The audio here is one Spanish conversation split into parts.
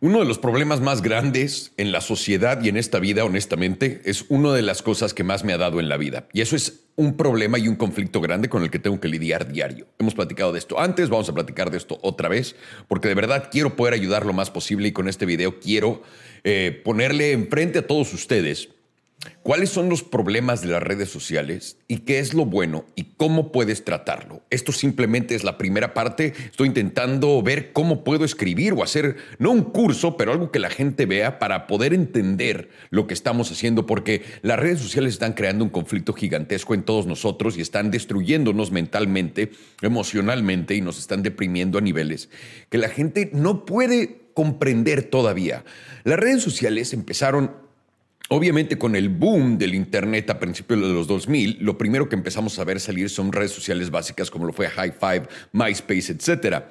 Uno de los problemas más grandes en la sociedad y en esta vida, honestamente, es una de las cosas que más me ha dado en la vida. Y eso es un problema y un conflicto grande con el que tengo que lidiar diario. Hemos platicado de esto antes, vamos a platicar de esto otra vez, porque de verdad quiero poder ayudar lo más posible y con este video quiero eh, ponerle enfrente a todos ustedes ¿Cuáles son los problemas de las redes sociales y qué es lo bueno y cómo puedes tratarlo? Esto simplemente es la primera parte. Estoy intentando ver cómo puedo escribir o hacer, no un curso, pero algo que la gente vea para poder entender lo que estamos haciendo, porque las redes sociales están creando un conflicto gigantesco en todos nosotros y están destruyéndonos mentalmente, emocionalmente y nos están deprimiendo a niveles que la gente no puede comprender todavía. Las redes sociales empezaron Obviamente con el boom del Internet a principios de los 2000, lo primero que empezamos a ver salir son redes sociales básicas como lo fue High Five, MySpace, etc.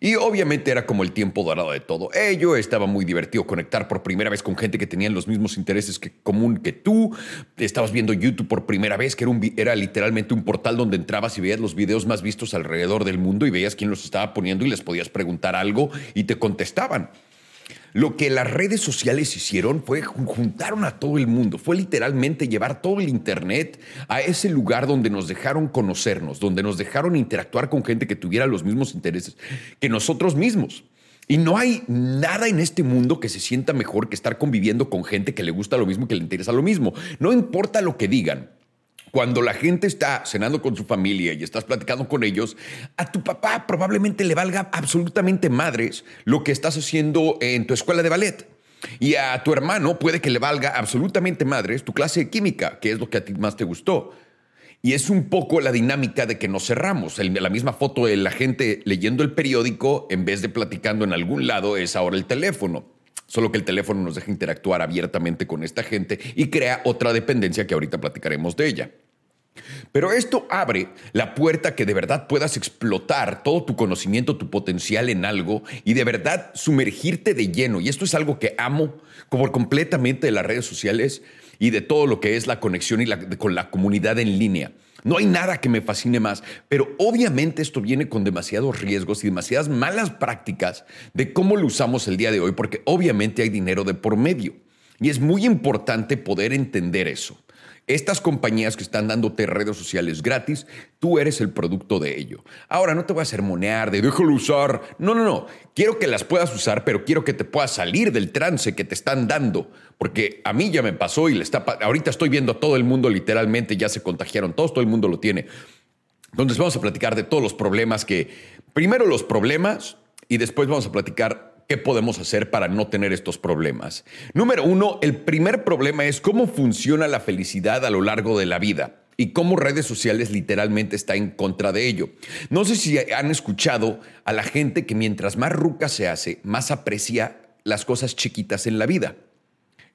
Y obviamente era como el tiempo dorado de todo ello. Estaba muy divertido conectar por primera vez con gente que tenía los mismos intereses que, común que tú. Estabas viendo YouTube por primera vez, que era, un, era literalmente un portal donde entrabas y veías los videos más vistos alrededor del mundo y veías quién los estaba poniendo y les podías preguntar algo y te contestaban. Lo que las redes sociales hicieron fue juntaron a todo el mundo, fue literalmente llevar todo el Internet a ese lugar donde nos dejaron conocernos, donde nos dejaron interactuar con gente que tuviera los mismos intereses que nosotros mismos. Y no hay nada en este mundo que se sienta mejor que estar conviviendo con gente que le gusta lo mismo, que le interesa lo mismo. No importa lo que digan, cuando la gente está cenando con su familia y estás platicando con ellos, a tu papá probablemente le valga absolutamente madres lo que estás haciendo en tu escuela de ballet. Y a tu hermano puede que le valga absolutamente madres tu clase de química, que es lo que a ti más te gustó. Y es un poco la dinámica de que nos cerramos. La misma foto de la gente leyendo el periódico en vez de platicando en algún lado es ahora el teléfono. Solo que el teléfono nos deja interactuar abiertamente con esta gente y crea otra dependencia que ahorita platicaremos de ella. Pero esto abre la puerta que de verdad puedas explotar todo tu conocimiento, tu potencial en algo y de verdad sumergirte de lleno. Y esto es algo que amo como completamente de las redes sociales y de todo lo que es la conexión y con la comunidad en línea. No hay nada que me fascine más, pero obviamente esto viene con demasiados riesgos y demasiadas malas prácticas de cómo lo usamos el día de hoy, porque obviamente hay dinero de por medio. Y es muy importante poder entender eso. Estas compañías que están dándote redes sociales gratis, tú eres el producto de ello. Ahora, no te voy a sermonear de déjalo usar. No, no, no. Quiero que las puedas usar, pero quiero que te puedas salir del trance que te están dando. Porque a mí ya me pasó y le está, ahorita estoy viendo a todo el mundo literalmente, ya se contagiaron todos, todo el mundo lo tiene. Entonces vamos a platicar de todos los problemas que, primero los problemas y después vamos a platicar ¿Qué podemos hacer para no tener estos problemas? Número uno, el primer problema es cómo funciona la felicidad a lo largo de la vida y cómo redes sociales literalmente está en contra de ello. No sé si han escuchado a la gente que mientras más ruca se hace, más aprecia las cosas chiquitas en la vida.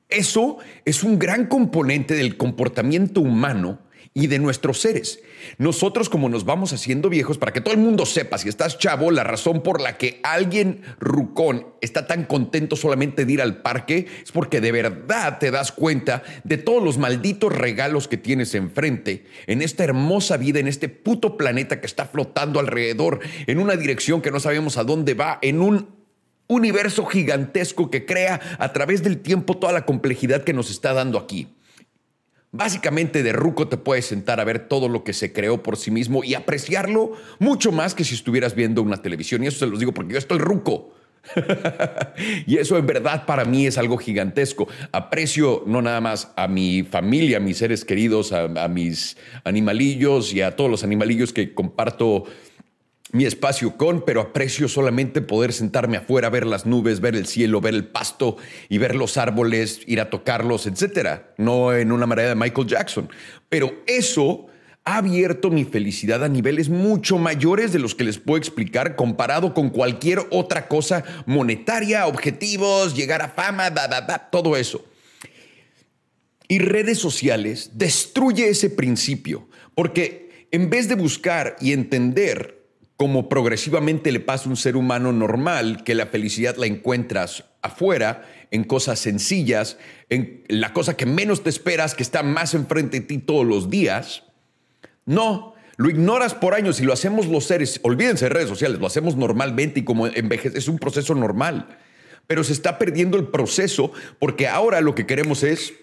Eso es un gran componente del comportamiento humano y de nuestros seres. Nosotros como nos vamos haciendo viejos, para que todo el mundo sepa, si estás chavo, la razón por la que alguien rucón está tan contento solamente de ir al parque es porque de verdad te das cuenta de todos los malditos regalos que tienes enfrente, en esta hermosa vida, en este puto planeta que está flotando alrededor, en una dirección que no sabemos a dónde va, en un universo gigantesco que crea a través del tiempo toda la complejidad que nos está dando aquí. Básicamente de ruco te puedes sentar a ver todo lo que se creó por sí mismo y apreciarlo mucho más que si estuvieras viendo una televisión. Y eso se los digo porque yo estoy ruco. y eso en verdad para mí es algo gigantesco. Aprecio no nada más a mi familia, a mis seres queridos, a, a mis animalillos y a todos los animalillos que comparto mi espacio con, pero aprecio solamente poder sentarme afuera, ver las nubes, ver el cielo, ver el pasto y ver los árboles, ir a tocarlos, etcétera. No en una manera de Michael Jackson. Pero eso ha abierto mi felicidad a niveles mucho mayores de los que les puedo explicar comparado con cualquier otra cosa monetaria, objetivos, llegar a fama, todo eso. Y redes sociales destruye ese principio, porque en vez de buscar y entender como progresivamente le pasa a un ser humano normal, que la felicidad la encuentras afuera, en cosas sencillas, en la cosa que menos te esperas, que está más enfrente de ti todos los días. No, lo ignoras por años y lo hacemos los seres, olvídense de redes sociales, lo hacemos normalmente y como envejece, es un proceso normal. pero se está perdiendo el proceso porque ahora lo que queremos es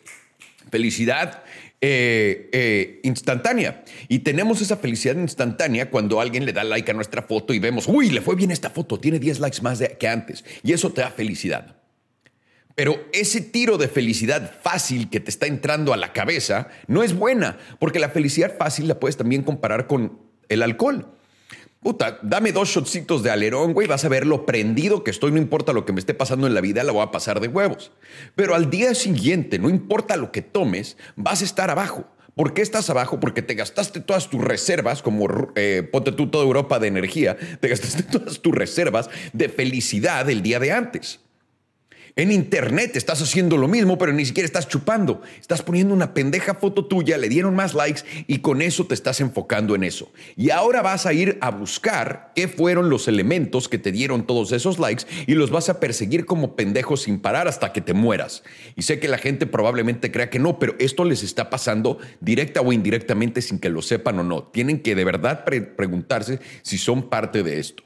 felicidad eh, eh, instantánea. Y tenemos esa felicidad instantánea cuando alguien le da like a nuestra foto y vemos, uy, le fue bien esta foto, tiene 10 likes más que antes. Y eso te da felicidad. Pero ese tiro de felicidad fácil que te está entrando a la cabeza no es buena, porque la felicidad fácil la puedes también comparar con el alcohol. Puta, dame dos shotcitos de alerón, güey, vas a ver lo prendido que estoy, no importa lo que me esté pasando en la vida, la voy a pasar de huevos. Pero al día siguiente, no importa lo que tomes, vas a estar abajo. ¿Por qué estás abajo? Porque te gastaste todas tus reservas, como eh, ponte tú toda Europa de energía, te gastaste todas tus reservas de felicidad el día de antes. En internet estás haciendo lo mismo, pero ni siquiera estás chupando. Estás poniendo una pendeja foto tuya, le dieron más likes y con eso te estás enfocando en eso. Y ahora vas a ir a buscar qué fueron los elementos que te dieron todos esos likes y los vas a perseguir como pendejos sin parar hasta que te mueras. Y sé que la gente probablemente crea que no, pero esto les está pasando directa o indirectamente sin que lo sepan o no. Tienen que de verdad preguntarse si son parte de esto.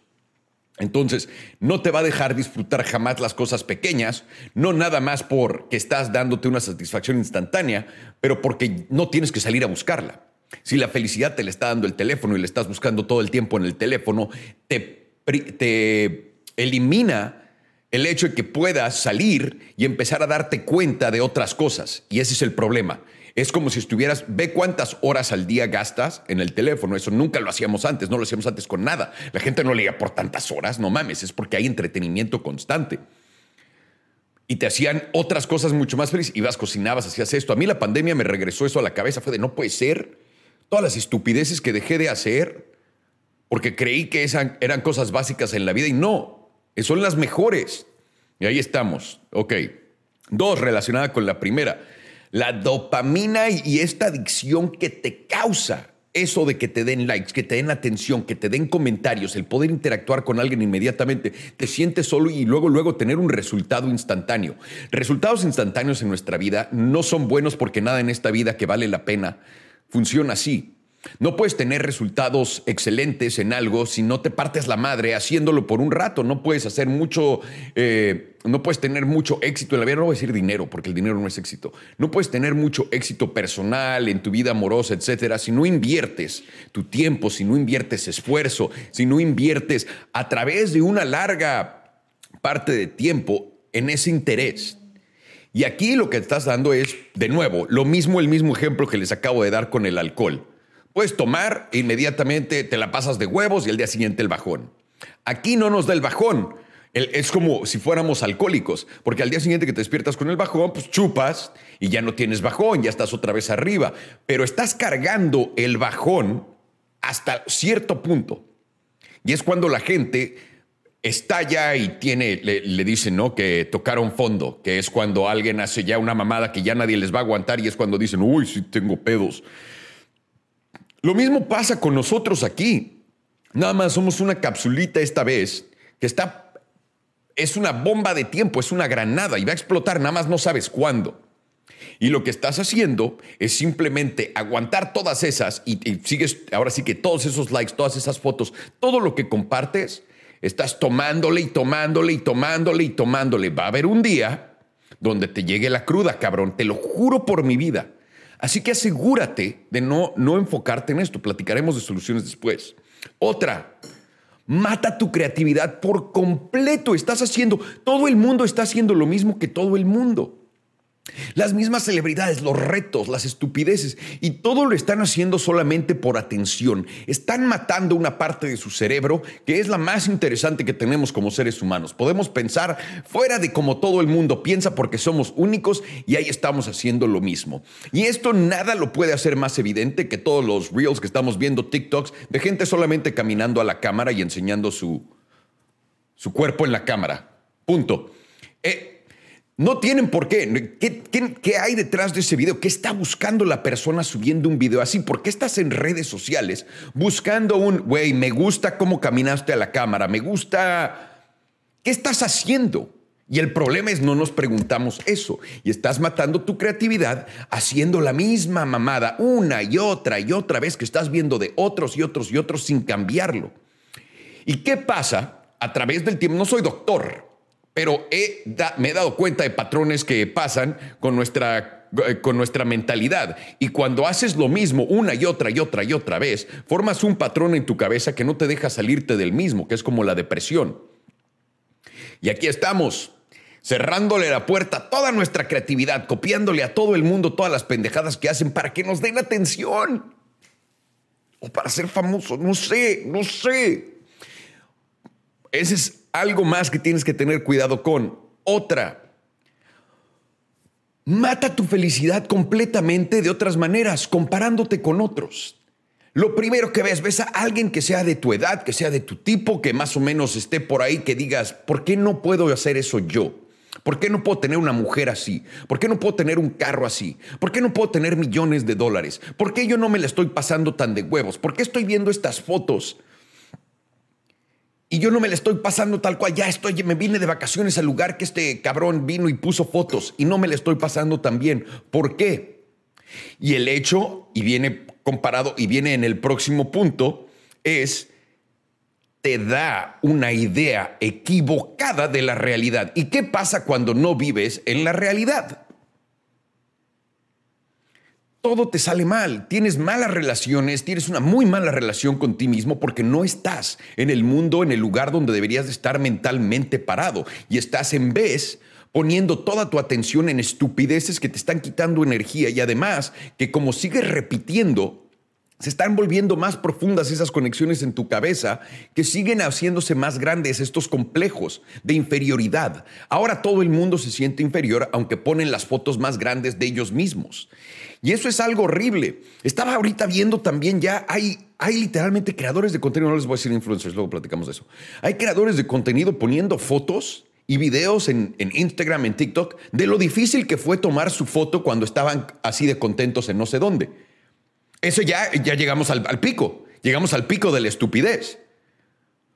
Entonces, no te va a dejar disfrutar jamás las cosas pequeñas, no nada más porque estás dándote una satisfacción instantánea, pero porque no tienes que salir a buscarla. Si la felicidad te la está dando el teléfono y le estás buscando todo el tiempo en el teléfono, te, te elimina el hecho de que puedas salir y empezar a darte cuenta de otras cosas. Y ese es el problema. Es como si estuvieras, ve cuántas horas al día gastas en el teléfono. Eso nunca lo hacíamos antes, no lo hacíamos antes con nada. La gente no leía por tantas horas, no mames, es porque hay entretenimiento constante. Y te hacían otras cosas mucho más felices. Ibas, cocinabas, hacías esto. A mí la pandemia me regresó eso a la cabeza. Fue de no puede ser. Todas las estupideces que dejé de hacer porque creí que esas eran cosas básicas en la vida y no, son las mejores. Y ahí estamos. Ok. Dos, relacionada con la primera la dopamina y esta adicción que te causa eso de que te den likes, que te den atención, que te den comentarios, el poder interactuar con alguien inmediatamente, te sientes solo y luego, luego tener un resultado instantáneo. Resultados instantáneos en nuestra vida no son buenos porque nada en esta vida que vale la pena funciona así. No puedes tener resultados excelentes en algo si no te partes la madre haciéndolo por un rato. No puedes hacer mucho, eh, no puedes tener mucho éxito en la vida. No voy a decir dinero, porque el dinero no es éxito. No puedes tener mucho éxito personal en tu vida amorosa, etcétera, si no inviertes tu tiempo, si no inviertes esfuerzo, si no inviertes a través de una larga parte de tiempo en ese interés. Y aquí lo que estás dando es, de nuevo, lo mismo, el mismo ejemplo que les acabo de dar con el alcohol. Puedes tomar inmediatamente te la pasas de huevos y el día siguiente el bajón. Aquí no nos da el bajón. es como si fuéramos alcohólicos, porque al día siguiente que te despiertas con el bajón, pues chupas y ya no tienes bajón, ya estás otra vez arriba. Pero estás cargando el bajón hasta cierto punto. Y es cuando la gente estalla y tiene, le, le, dicen, ¿no? Que tocaron fondo, que es cuando alguien hace ya una mamada que ya nadie les va a aguantar y es cuando dicen, uy, sí tengo pedos. Lo mismo pasa con nosotros aquí. Nada más somos una capsulita esta vez que está, es una bomba de tiempo, es una granada y va a explotar, nada más no sabes cuándo. Y lo que estás haciendo es simplemente aguantar todas esas y, y, sigues, ahora sí que todos esos likes, todas esas fotos, todo lo que compartes, estás tomándole y tomándole y tomándole y tomándole. Va a haber un día donde te llegue la cruda, cabrón, te lo juro por mi vida. Así que asegúrate de no, no enfocarte en esto. Platicaremos de soluciones después. Otra, mata tu creatividad por completo. Estás haciendo, todo el mundo está haciendo lo mismo que todo el mundo. Las mismas celebridades, los retos, las estupideces, y todo lo están haciendo solamente por atención. Están matando una parte de su cerebro que es la más interesante que tenemos como seres humanos. Podemos pensar fuera de como todo el mundo piensa porque somos únicos y ahí estamos haciendo lo mismo. Y esto nada lo puede hacer más evidente que todos los reels que estamos viendo, TikToks, de gente solamente caminando a la cámara y enseñando su, su cuerpo en la cámara. Punto. Eh, no tienen por qué. qué. hay detrás de ese video? ¿Qué está buscando la persona subiendo un video así? ¿Por qué estás en redes sociales buscando un, güey, me gusta cómo caminaste a la cámara, me gusta... ¿Qué estás haciendo? Y el problema es no nos preguntamos eso. Y estás matando tu creatividad haciendo la misma mamada una y otra y otra vez que estás viendo de otros y otros y otros sin cambiarlo. ¿Y qué pasa a través del tiempo? No soy doctor, pero me he dado cuenta de patrones que pasan con nuestra, eh, con nuestra mentalidad. Y cuando haces lo mismo una y otra y otra y otra vez, formas un patrón en tu cabeza que no te deja salirte del mismo, que es como la depresión. Y aquí estamos, cerrándole la puerta a toda nuestra creatividad, copiándole a todo el mundo todas las pendejadas que hacen para que nos den atención. O para ser famosos, no sé, no sé. Ese es algo más que tienes que tener cuidado con. Otra, mata tu felicidad completamente de otras maneras, comparándote con otros. Lo primero que ves, ves a alguien que sea de tu edad, que sea de tu tipo, que más o menos esté por ahí, que digas, ¿por qué no puedo hacer eso yo? ¿Por qué no puedo tener una mujer así? ¿Por qué no puedo tener un carro así? ¿Por qué no puedo tener millones de dólares? ¿Por qué yo no me la estoy pasando tan de huevos? ¿Por qué estoy viendo estas fotos y yo no me la estoy pasando tal cual, ya estoy, me vine de vacaciones al lugar que este cabrón vino y puso fotos y no me la estoy pasando tan bien. ¿Por qué? Y el hecho, y viene comparado, y viene en el próximo punto, es, te da una idea equivocada de la realidad. ¿Y qué pasa cuando no vives en la realidad? Todo te sale mal, tienes malas relaciones, tienes una muy mala relación con ti mismo porque no estás en el mundo, en el lugar donde deberías de estar mentalmente parado. Y estás en vez poniendo toda tu atención en estupideces que te están quitando energía. Y además que como sigues repitiendo, se están volviendo más profundas esas conexiones en tu cabeza que siguen haciéndose más grandes estos complejos de inferioridad. Ahora todo el mundo se siente inferior aunque ponen las fotos más grandes de ellos mismos. Y eso es algo horrible. Estaba ahorita viendo también ya, hay, hay literalmente creadores de contenido, no les voy a decir influencers, luego platicamos de eso. Hay creadores de contenido poniendo fotos y videos en, Instagram, en TikTok, de lo difícil que fue tomar su foto cuando estaban así de contentos en no sé dónde. Eso ya, ya llegamos al, pico, llegamos al pico de la estupidez.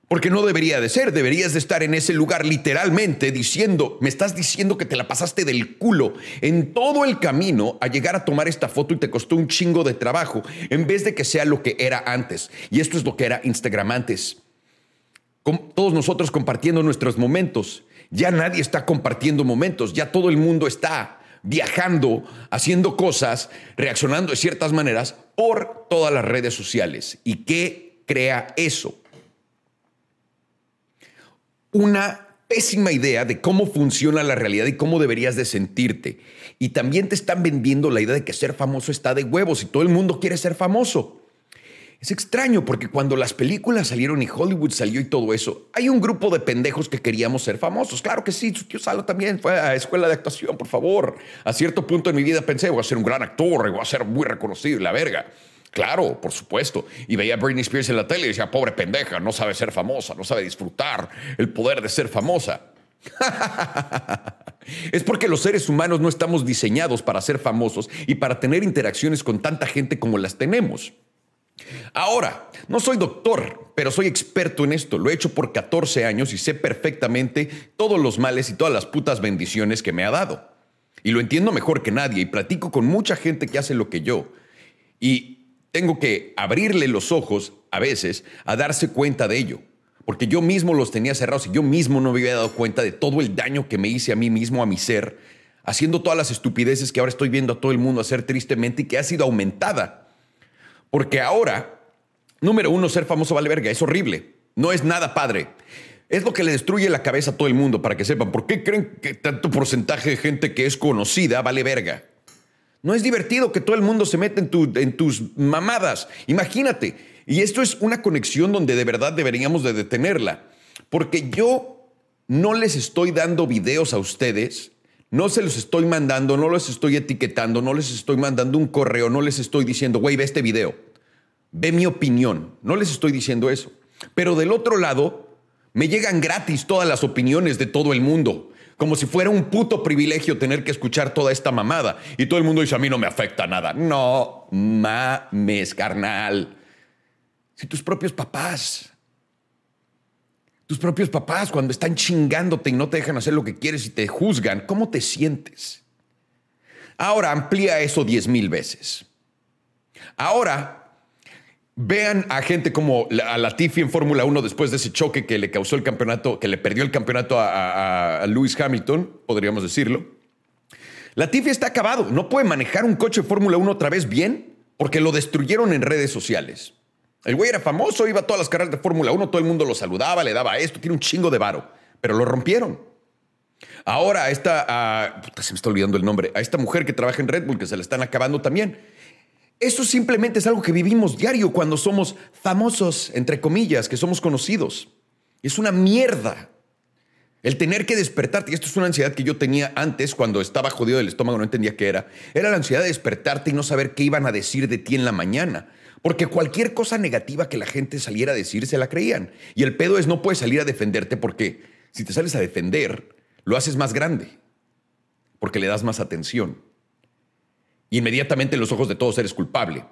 Porque no debería de ser, deberías de estar en ese lugar literalmente diciendo, me estás diciendo que te la pasaste del culo en todo el camino a llegar a tomar esta foto y te costó un chingo de trabajo, en vez de que sea lo que era antes. Y esto es lo que era Instagram antes. Con todos nosotros compartiendo nuestros momentos. Ya nadie está compartiendo momentos, ya todo el mundo está viajando, haciendo cosas, reaccionando de ciertas maneras por todas las redes sociales. ¿Y qué crea eso? una pésima idea de cómo funciona la realidad y cómo deberías de sentirte. Y también te están vendiendo la idea de que ser famoso está de huevos y todo el mundo quiere ser famoso. Es extraño porque cuando las películas salieron y Hollywood salió y todo eso, hay un grupo de pendejos que queríamos ser famosos. Claro que sí, su tío Salo también fue a escuela de actuación, por favor. A cierto punto en mi vida pensé, voy a ser un gran actor, voy a ser muy reconocido, la verga. Claro, por supuesto. Y veía a Britney Spears en la tele y decía, pobre pendeja, no sabe ser famosa, no sabe disfrutar el poder de ser famosa. es porque los seres humanos no estamos diseñados para ser famosos y para tener interacciones con tanta gente como las tenemos. Ahora, no soy doctor, pero soy experto en esto. Lo he hecho por 14 años y sé perfectamente todos los males y todas las putas bendiciones que me ha dado. Y lo entiendo mejor que nadie y platico con mucha gente que hace lo que yo. Y tengo que abrirle los ojos a veces a darse cuenta de ello. Porque yo mismo los tenía cerrados y yo mismo no me había dado cuenta de todo el daño que me hice a mí mismo, a mi ser, haciendo todas las estupideces que ahora estoy viendo a todo el mundo hacer tristemente y que ha sido aumentada. Porque ahora, número uno, ser famoso vale verga, es horrible, no es nada padre. Es lo que le destruye la cabeza a todo el mundo, para que sepan, ¿por qué creen que tanto porcentaje de gente que es conocida vale verga? No es divertido que todo el mundo se meta en, tus mamadas. Imagínate. Y esto es una conexión donde de verdad deberíamos de detenerla. Porque yo no les estoy dando videos a ustedes, no se los estoy mandando, no los estoy etiquetando, no les estoy mandando un correo, no les estoy diciendo, güey, ve este video, ve mi opinión. No les estoy diciendo eso. Pero del otro lado, me llegan gratis todas las opiniones de todo el mundo como si fuera un puto privilegio tener que escuchar toda esta mamada. Y todo el mundo dice, a mí no me afecta nada. No mames, carnal. Si tus propios papás, tus propios papás cuando están chingándote y no te dejan hacer lo que quieres y te juzgan, ¿cómo te sientes? Ahora amplía eso diez mil veces. Ahora Vean a gente como a Latifi en Fórmula 1 después de ese choque que le causó el campeonato, que le perdió el campeonato a, Lewis Hamilton, podríamos decirlo. Latifi está acabado, no puede manejar un coche de Fórmula 1 otra vez bien porque lo destruyeron en redes sociales. El güey era famoso, iba a todas las carreras de Fórmula 1, todo el mundo lo saludaba, le daba esto, tiene un chingo de varo, pero lo rompieron. Ahora a esta, se me está olvidando el nombre, a esta mujer que trabaja en Red Bull, que se le están acabando también. Eso simplemente es algo que vivimos diario cuando somos famosos, entre comillas, que somos conocidos. Es una mierda. El tener que despertarte, y esto es una ansiedad que yo tenía antes cuando estaba jodido del estómago, no entendía qué era, era la ansiedad de despertarte y no saber qué iban a decir de ti en la mañana. Porque cualquier cosa negativa que la gente saliera a decir se la creían. Y el pedo es no puedes salir a defenderte porque si te sales a defender, lo haces más grande. Porque le das más atención inmediatamente en los ojos de todos eres culpable.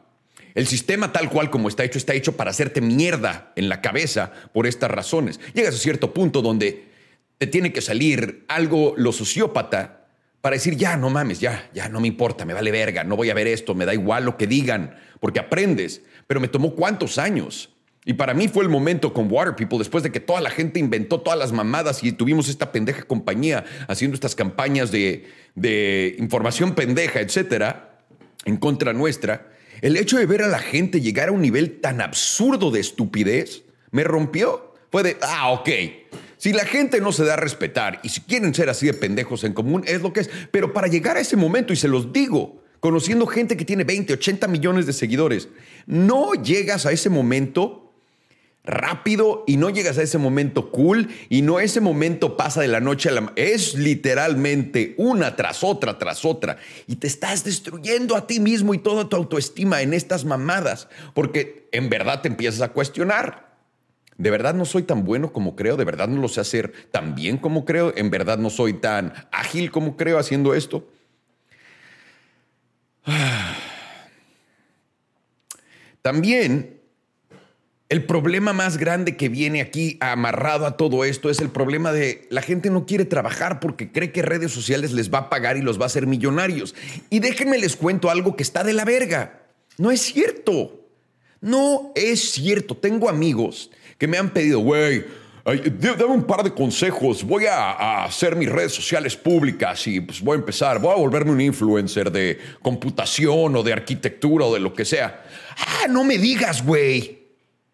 El sistema tal cual como está hecho está hecho para hacerte mierda en la cabeza por estas razones. Llegas a cierto punto donde te tiene que salir algo lo sociópata para decir, ya, no mames, ya, ya, no me importa, me vale verga, no voy a ver esto, me da igual lo que digan, porque aprendes. Pero me tomó cuántos años. Y para mí fue el momento con Water People, después de que toda la gente inventó todas las mamadas y tuvimos esta pendeja compañía haciendo estas campañas de, de información pendeja, etcétera en contra nuestra, el hecho de ver a la gente llegar a un nivel tan absurdo de estupidez me rompió. Fue de, ah, ok. Si la gente no se da a respetar y si quieren ser así de pendejos en común, es lo que es. Pero para llegar a ese momento, y se los digo, conociendo gente que tiene 20, 80 millones de seguidores, no llegas a ese momento rápido y no llegas a ese momento cool y no ese momento pasa de la noche a la es literalmente una tras otra tras otra y te estás destruyendo a ti mismo y toda tu autoestima en estas mamadas porque en verdad te empiezas a cuestionar. De verdad no soy tan bueno como creo, de verdad no lo sé hacer tan bien como creo, en verdad no soy tan ágil como creo haciendo esto. También el problema más grande que viene aquí amarrado a todo esto es el problema de la gente no quiere trabajar porque cree que redes sociales les va a pagar y los va a hacer millonarios. Y déjenme les cuento algo que está de la verga. No es cierto. No es cierto. Tengo amigos que me han pedido, güey, dame un par de consejos. Voy a, hacer mis redes sociales públicas y pues voy a empezar. Voy a volverme un influencer de computación o de arquitectura o de lo que sea. Ah, no me digas, güey.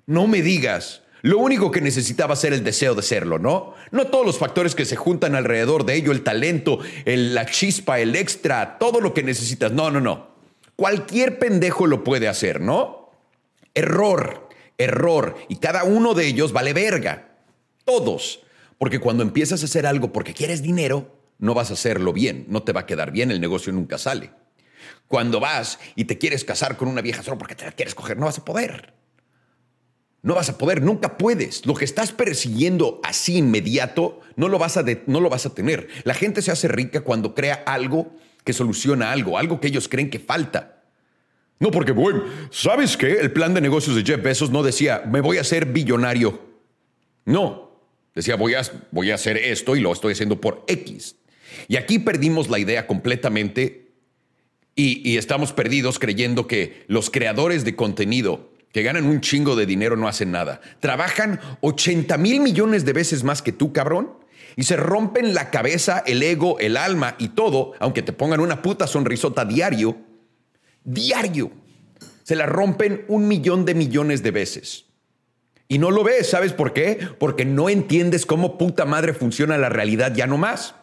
No me digas. Lo único que necesitaba ser el deseo de serlo, ¿no? No todos los factores que se juntan alrededor de ello, el talento, la chispa, el extra, todo lo que necesitas. No, no, no. Cualquier pendejo lo puede hacer, ¿no? Error, error. Y cada uno de ellos vale verga. Todos. Porque cuando empiezas a hacer algo porque quieres dinero, no vas a hacerlo bien, no te va a quedar bien, el negocio nunca sale. Cuando vas y te quieres casar con una vieja solo porque te la quieres coger, no vas a poder. No vas a poder, nunca puedes. Lo que estás persiguiendo así inmediato, no lo vas a, no lo vas a tener. La gente se hace rica cuando crea algo que soluciona algo, algo que ellos creen que falta. No, porque, bueno, ¿sabes qué? El plan de negocios de Jeff Bezos no decía, me voy a hacer billonario. No, decía, voy a, voy a hacer esto y lo estoy haciendo por X. Y aquí perdimos la idea completamente y estamos perdidos creyendo que los creadores de contenido que ganan un chingo de dinero no hacen nada. Trabajan 80 mil millones de veces más que tú, cabrón. Y se rompen la cabeza, el ego, el alma y todo, aunque te pongan una puta sonrisota diario. Diario. Se la rompen un millón de millones de veces. Y no lo ves, ¿sabes por qué? Porque no entiendes cómo puta madre funciona la realidad ya no más.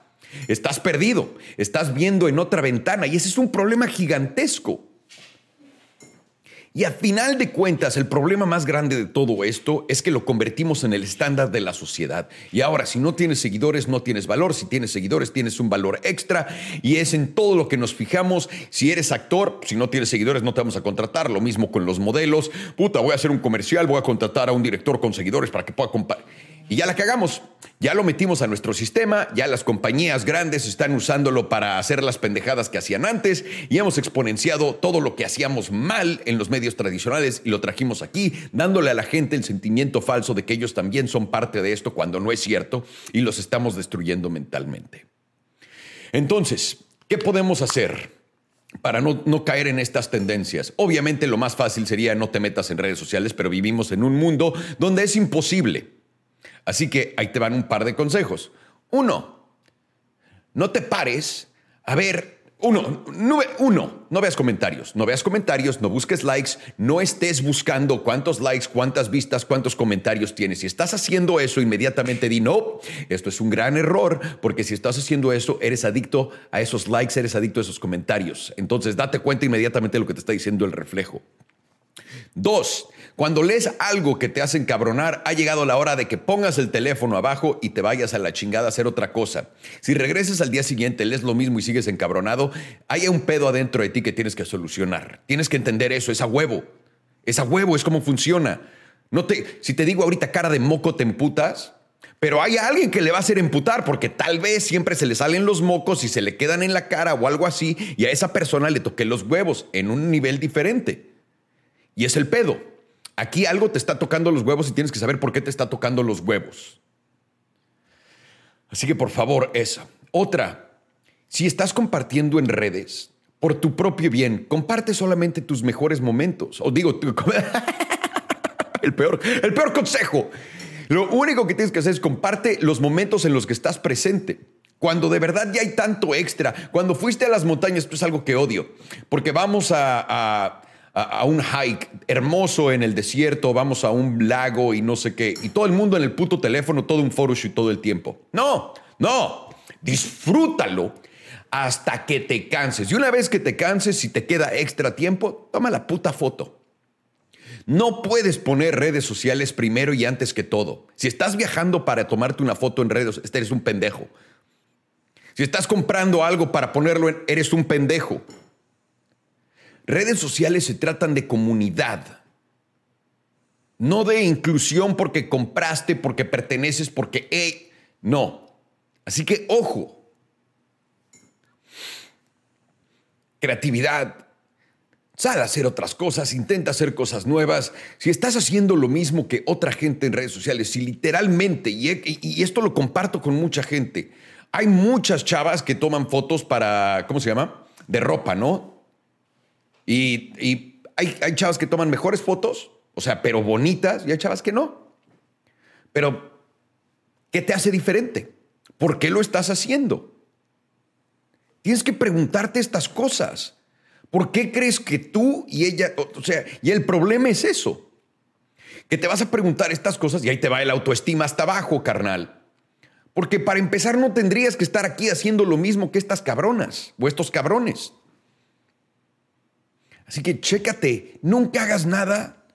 Estás perdido, estás viendo en otra ventana y ese es un problema gigantesco. Y a final de cuentas, el problema más grande de todo esto es que lo convertimos en el estándar de la sociedad. Y ahora, si no tienes seguidores, no tienes valor. Si tienes seguidores, tienes un valor extra. Y es en todo lo que nos fijamos. Si eres actor, si no tienes seguidores, no te vamos a contratar. Lo mismo con los modelos. Puta, voy a hacer un comercial, voy a contratar a un director con seguidores para que pueda compartir y ya la cagamos. Ya lo metimos a nuestro sistema, ya las compañías grandes están usándolo para hacer las pendejadas que hacían antes y hemos exponenciado todo lo que hacíamos mal en los medios tradicionales y lo trajimos aquí, dándole a la gente el sentimiento falso de que ellos también son parte de esto cuando no es cierto y los estamos destruyendo mentalmente. Entonces, ¿qué podemos hacer? para no, no, caer en estas tendencias. Obviamente lo más fácil sería no te metas en redes sociales, pero vivimos en un mundo donde es imposible. Así que ahí te van un par de consejos. Uno, no te pares a ver uno, no, veas comentarios, no veas comentarios, no busques likes, no estés buscando cuántos likes, cuántas vistas, cuántos comentarios tienes. Si estás haciendo eso, inmediatamente di no, esto es un gran error, porque si estás haciendo eso, eres adicto a esos likes, eres adicto a esos comentarios. Entonces, date cuenta inmediatamente de lo que te está diciendo el reflejo. Dos, cuando lees algo que te hace encabronar, ha llegado la hora de que pongas el teléfono abajo y te vayas a la chingada a hacer otra cosa. Si regresas al día siguiente, lees lo mismo y sigues encabronado, hay un pedo adentro de ti que tienes que solucionar. Tienes que entender eso, es a huevo. Es a huevo, es como funciona. No te, si te digo ahorita cara de moco te emputas, pero hay alguien que le va a hacer emputar porque tal vez siempre se le salen los mocos y se le quedan en la cara o algo así y a esa persona le toqué los huevos en un nivel diferente. Y es el pedo. Aquí algo te está tocando los huevos y tienes que saber por qué te está tocando los huevos. Así que por favor, esa. Otra, si estás compartiendo en redes, por tu propio bien, comparte solamente tus mejores momentos. O digo, el peor, el peor consejo. Lo único que tienes que hacer es comparte los momentos en los que estás presente. Cuando de verdad ya hay tanto extra, cuando fuiste a las montañas, esto es algo que odio, porque vamos a, un hike hermoso en el desierto, vamos a un lago y no sé qué, y todo el mundo en el puto teléfono, todo un photoshoot todo el tiempo. No, no, disfrútalo hasta que te canses. Y una vez que te canses, si te queda extra tiempo, toma la puta foto. No puedes poner redes sociales primero y antes que todo. Si estás viajando para tomarte una foto en redes, este eres un pendejo. Si estás comprando algo para ponerlo en, eres un pendejo. Redes sociales se tratan de comunidad, no de inclusión porque compraste, porque perteneces, porque... no. Así que ojo. Creatividad. Sal a hacer otras cosas, intenta hacer cosas nuevas. Si estás haciendo lo mismo que otra gente en redes sociales, si literalmente, y, y esto lo comparto con mucha gente, hay muchas chavas que toman fotos para, ¿cómo se llama? De ropa, ¿no? Y, hay, hay chavas que toman mejores fotos, o sea, pero bonitas, y hay chavas que no. Pero, ¿qué te hace diferente? ¿Por qué lo estás haciendo? Tienes que preguntarte estas cosas. ¿Por qué crees que tú y ella, o sea, y el problema es eso? Que te vas a preguntar estas cosas y ahí te va el autoestima hasta abajo, carnal. Porque para empezar no tendrías que estar aquí haciendo lo mismo que estas cabronas o estos cabrones. Así que chécate, nunca hagas nada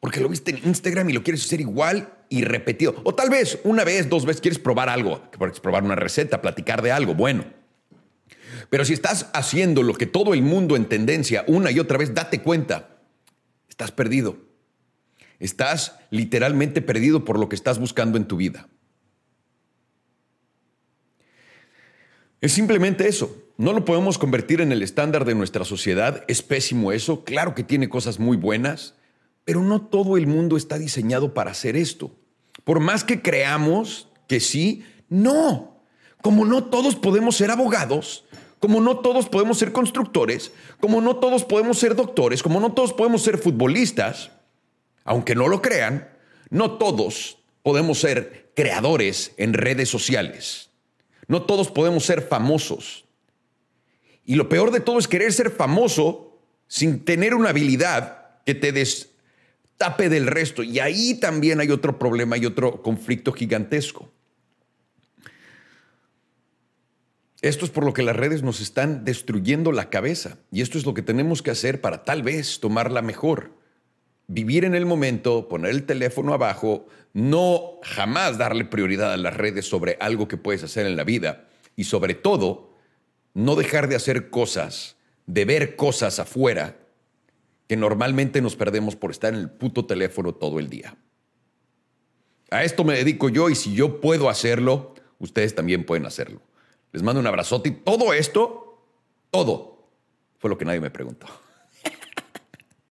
porque lo viste en Instagram y lo quieres hacer igual y repetido. O tal vez una vez, dos veces quieres probar algo, quieres probar una receta, platicar de algo, bueno. Pero si estás haciendo lo que todo el mundo en tendencia una y otra vez, date cuenta, estás perdido. Estás literalmente perdido por lo que estás buscando en tu vida. Es simplemente eso. No lo podemos convertir en el estándar de nuestra sociedad. Es pésimo eso. Claro que tiene cosas muy buenas, pero no todo el mundo está diseñado para hacer esto. Por más que creamos que sí, no. Como no todos podemos ser abogados, como no todos podemos ser constructores, como no todos podemos ser doctores, como no todos podemos ser futbolistas, aunque no lo crean, no todos podemos ser creadores en redes sociales. No todos podemos ser famosos. Y lo peor de todo es querer ser famoso sin tener una habilidad que te destape del resto. Y ahí también hay otro problema y otro conflicto gigantesco. Esto es por lo que las redes nos están destruyendo la cabeza. Y esto es lo que tenemos que hacer para tal vez tomarla mejor. Vivir en el momento, poner el teléfono abajo, no jamás darle prioridad a las redes sobre algo que puedes hacer en la vida y sobre todo no dejar de hacer cosas, de ver cosas afuera que normalmente nos perdemos por estar en el puto teléfono todo el día. A esto me dedico yo y si yo puedo hacerlo, ustedes también pueden hacerlo. Les mando un abrazote y todo esto, todo, fue lo que nadie me preguntó.